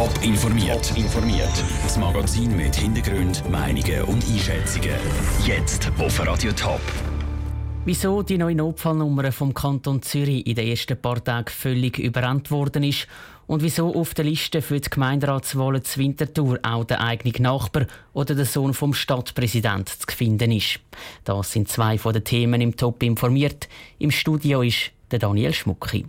Top informiert. informiert. Das Magazin mit Hintergrund, Meinungen und Einschätzungen. Jetzt auf Radio Top. Wieso die neue Notfallnummer vom Kanton Zürich in den ersten paar Tagen völlig überrannt worden ist und wieso auf der Liste für die Gemeinderatswahlen zu Winterthur auch der eigene Nachbar oder der Sohn vom Stadtpräsident zu finden ist. Das sind zwei von den Themen im Top informiert. Im Studio ist der Daniel Schmucki.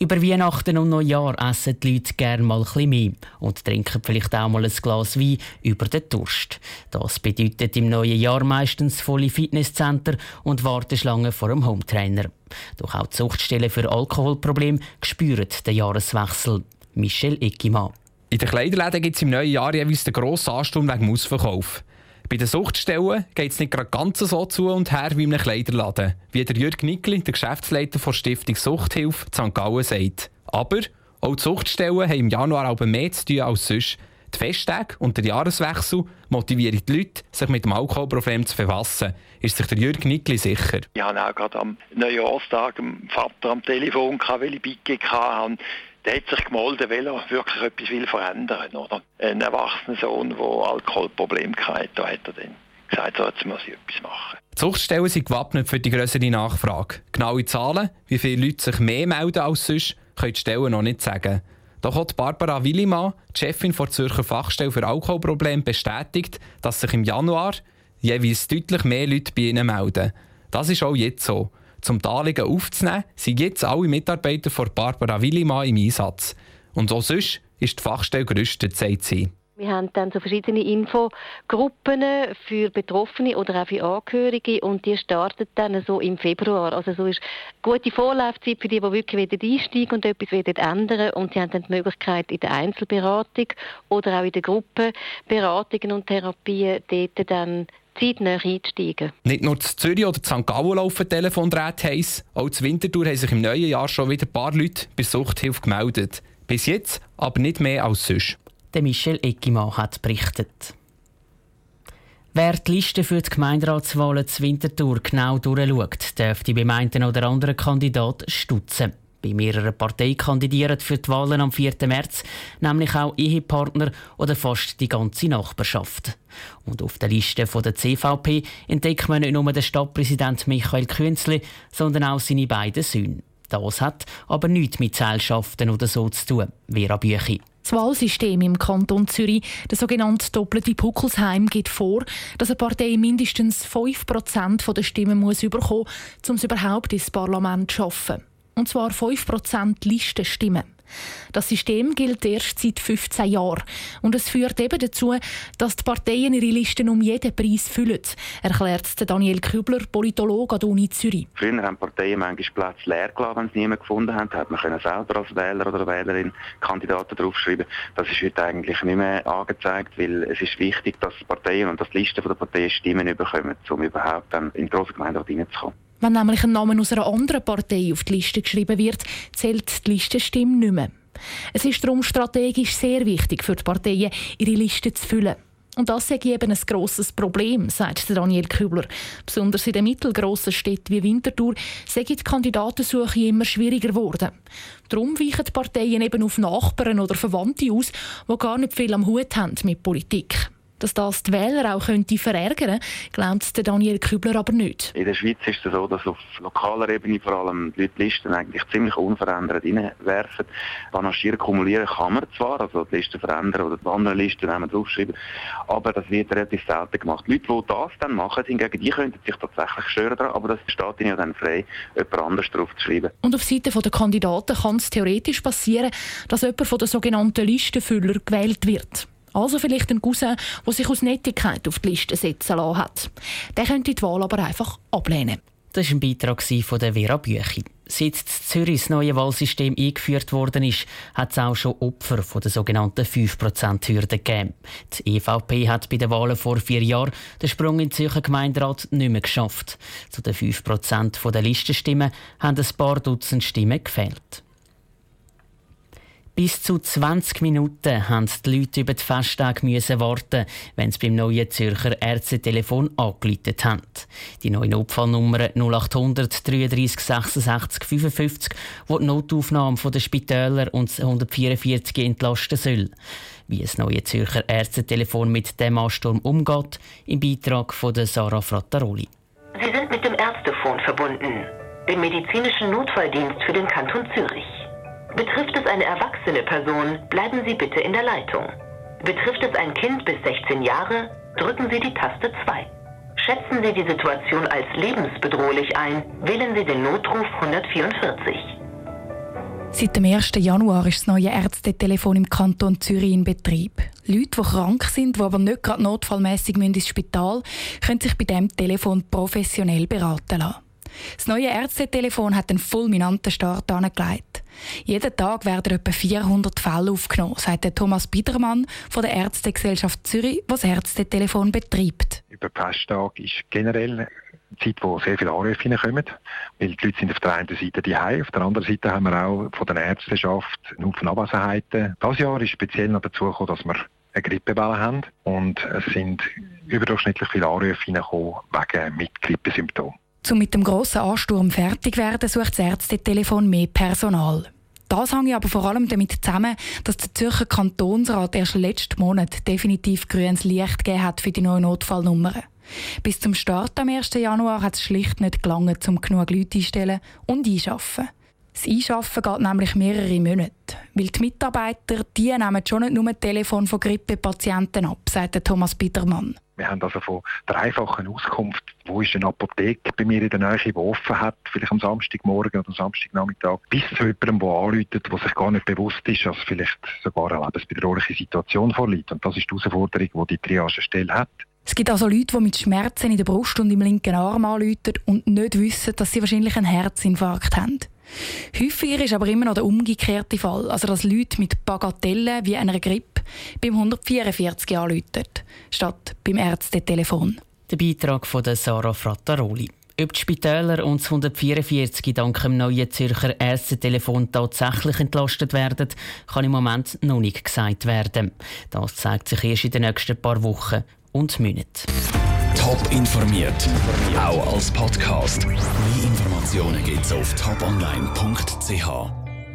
Über Weihnachten und Neujahr essen die Leute gerne mal etwas mehr und trinken vielleicht auch mal ein Glas Wein über den Durst. Das bedeutet im neuen Jahr meistens volle Fitnesscenter und Warteschlangen vor einem Hometrainer. Doch auch die Zuchtstellen für Alkoholprobleme spüren den Jahreswechsel. Michel Eckimann. In den Kleiderläden gibt es im neuen Jahr jeweils den grossen Ansturm wegen dem Ausverkauf. Bei den Suchtstellen geht es nicht gerade ganz so zu und her wie einem Kleiderladen, wie der Jürg Nickli, der Geschäftsleiter der Stiftung Suchthilfe St. Gallen, sagt. Aber auch die Suchtstellen haben im Januar aber mehr zu tun als sonst. Die Festtage und der Jahreswechsel motivieren die Leute, sich mit dem Alkoholproblem zu befassen. Ist sich der Jürg Nickli sicher? Ich hatte auch gerade am Neujahrstag dem Vater am Telefon, weil ich Bicke hatte der hat sich gemolden, weil er wirklich etwas will verändern will. Ein erwachsener Sohn, der Alkoholprobleme hatte, da hat er dann gesagt, so, jetzt muss ich etwas machen. Die Zuchtstellen sind gewappnet für die größere Nachfrage. Genaue Zahlen, wie viele Leute sich mehr melden als sonst, können die Stellen noch nicht sagen. Doch hat Barbara Willimann, die Chefin der Zürcher Fachstelle für Alkoholprobleme, bestätigt, dass sich im Januar jeweils deutlich mehr Leute bei ihnen melden. Das ist auch jetzt so. Zum Darlegen aufzunehmen, sind jetzt alle Mitarbeiter von Barbara Willimann im Einsatz. Und auch sonst ist die Fachstelle gerüstet, sagt sie. Wir haben dann so verschiedene Infogruppen für Betroffene oder auch für Angehörige und die startet dann so im Februar. Also so ist gute Vorlaufzeit für die, die wirklich einsteigen und etwas ändern und sie haben dann die Möglichkeit in der Einzelberatung oder auch in der Gruppenberatungen und Therapien dort dann zeitnah einsteigen. Nicht nur zu Zürich oder zu St. Gallen laufen Telefondrähte heiß, auch zu Winterthur haben sich im neuen Jahr schon wieder ein paar Leute bei Suchthilfe gemeldet. Bis jetzt aber nicht mehr als sonst. Der Michel Eckimann hat berichtet. Wer die Liste für die Gemeinderatswahlen zu Winterthur genau durchschaut, dürfte beim einen oder anderen Kandidat stutzen. Bei mehreren Parteien kandidieren für die Wahlen am 4. März nämlich auch Ehepartner oder fast die ganze Nachbarschaft. Und auf der Liste der CVP entdeckt man nicht nur den Stadtpräsident Michael Künzli, sondern auch seine beiden Söhne. Das hat aber nichts mit Gesellschaften oder so zu tun, Vera Büchi. Das Wahlsystem im Kanton Zürich, der sogenannte doppelte Puckelsheim, gibt vor, dass eine Partei mindestens 5% der Stimmen muss bekommen muss, um es überhaupt ins Parlament zu schaffen und zwar 5% Listenstimmen. Das System gilt erst seit 15 Jahren und es führt eben dazu, dass die Parteien ihre Listen um jeden Preis füllen, erklärt Daniel Kübler, Politologe an der Uni Zürich. Früher haben Parteien manchmal Plätze leer gelassen, wenn sie niemanden gefunden haben. Da hat man selber als Wähler oder Wählerin Kandidaten draufschreiben. Das ist heute eigentlich nicht mehr angezeigt, weil es ist wichtig, dass Parteien und dass die Listen der Parteien Stimmen bekommen, um überhaupt dann in die grosse Gemeinderat reinzukommen. Wenn nämlich ein Name aus einer anderen Partei auf die Liste geschrieben wird, zählt die Listenstimme nicht mehr. Es ist darum strategisch sehr wichtig für die Parteien, ihre Liste zu füllen. Und das ist eben ein grosses Problem, sagt Daniel Kübler. Besonders in den mittelgrossen Städten wie Winterthur sei die Kandidatensuche immer schwieriger geworden. Darum weichen die Parteien eben auf Nachbarn oder Verwandte aus, die gar nicht viel am Hut haben mit Politik. Dass das die Wähler auch könnte verärgern glaubt Daniel Kübler aber nicht. In der Schweiz ist es so, dass auf lokaler Ebene vor allem die Leute Listen eigentlich ziemlich unverändert reinwerfen. Panaschieren, kumulieren kann man zwar, also die Listen verändern oder die anderen Listen nehmen draufschreiben, aber das wird relativ selten gemacht. Leute, die das dann machen, hingegen, die könnten sich tatsächlich stören daran, aber das steht ihnen ja dann frei, jemand anders draufzuschreiben. Und auf Seite der Kandidaten kann es theoretisch passieren, dass jemand von den sogenannten Listenfüller gewählt wird. Also vielleicht ein Cousin, der sich aus Nettigkeit auf die Liste setzen lassen hat. Der könnte die Wahl aber einfach ablehnen. Das war ein Beitrag von der Vera Büchi. Seit Zürich das neue Wahlsystem eingeführt worden ist, hat es auch schon Opfer von der sogenannten 5%-Hürde gegeben. Die EVP hat bei den Wahlen vor vier Jahren den Sprung in den Zürcher Gemeinderat nicht mehr geschafft. Zu den 5% der Listenstimmen haben ein paar Dutzend Stimmen gefehlt. Bis zu 20 Minuten haben die Leute über die Festtage warten, wenn sie beim neuen Zürcher Ärztetelefon angerufen haben. Die neue Notfallnummer 0800 33 66 55, die die Notaufnahme der Spitäler und 144 entlasten soll. Wie das neue Zürcher Ärztetelefon mit dem Ansturm umgeht, im Beitrag von Sarah Frattaroli. Sie sind mit dem Ärztefon verbunden, dem medizinischen Notfalldienst für den Kanton Zürich. Betrifft es eine erwachsene Person, bleiben Sie bitte in der Leitung. Betrifft es ein Kind bis 16 Jahre, drücken Sie die Taste 2. Schätzen Sie die Situation als lebensbedrohlich ein, wählen Sie den Notruf 144. Seit dem 1. Januar ist das neue Ärztetelefon im Kanton Zürich in Betrieb. Leute, die krank sind, die aber nicht gerade notfallmässig ins Spital können sich bei diesem Telefon professionell beraten lassen. Das neue Ärztetelefon hat einen fulminanten Start angelegt. Jeden Tag werden etwa 400 Fälle aufgenommen, sagt Thomas Biedermann von der Ärztegesellschaft Zürich, die das Ärztetelefon betreibt. Über Festtag ist generell eine Zeit, wo sehr viele Anrufe hineinkommen, weil die Leute sind auf der einen Seite die auf der anderen Seite haben wir auch von der Ärzteschaft einen Haufen Abwesenheiten. Dieses Jahr ist speziell noch dazu gekommen, dass wir eine Grippewelle haben und es sind überdurchschnittlich viele Anrufe hineingekommen wegen mit Grippesymptomen. Um mit dem grossen Ansturm fertig zu werden, sucht das Ärztetelefon mehr Personal. Das hängt aber vor allem damit zusammen, dass der Zürcher Kantonsrat erst letzten Monat definitiv grünes Licht gegeben hat für die neuen Notfallnummern. Bis zum Start am 1. Januar hat es schlicht nicht gelangen, um genug Leute einstellen und einschaffen. Das Einschaffen geht nämlich mehrere Monate. Weil die Mitarbeiter die nehmen schon nicht nur Telefon von Grippepatienten ab, sagt Thomas Bittermann. Wir haben also von der einfachen Auskunft, wo ist eine Apotheke bei mir in der Nähe, die offen hat, vielleicht am Samstagmorgen oder Samstagnachmittag, bis zu jemandem, der anruft, der sich gar nicht bewusst ist, dass vielleicht sogar eine lebensbedrohliche Situation vorliegt. Und das ist die Herausforderung, die die Triagestelle hat. Es gibt also Leute, die mit Schmerzen in der Brust und im linken Arm anrufen und nicht wissen, dass sie wahrscheinlich einen Herzinfarkt haben. Häufiger ist aber immer noch der umgekehrte Fall, also dass Leute mit Bagatellen wie einer Grippe beim 144 anrufen, statt beim Ärztetelefon. Der Beitrag von Sarah Frattaroli. Ob die Spitäler und das 144 dank dem neuen Zürcher Ärztetelefon tatsächlich entlastet werden, kann im Moment noch nicht gesagt werden. Das zeigt sich erst in den nächsten paar Wochen und Monaten. Top informiert, auch als Podcast. Mehr Informationen gibt's auf toponline.ch.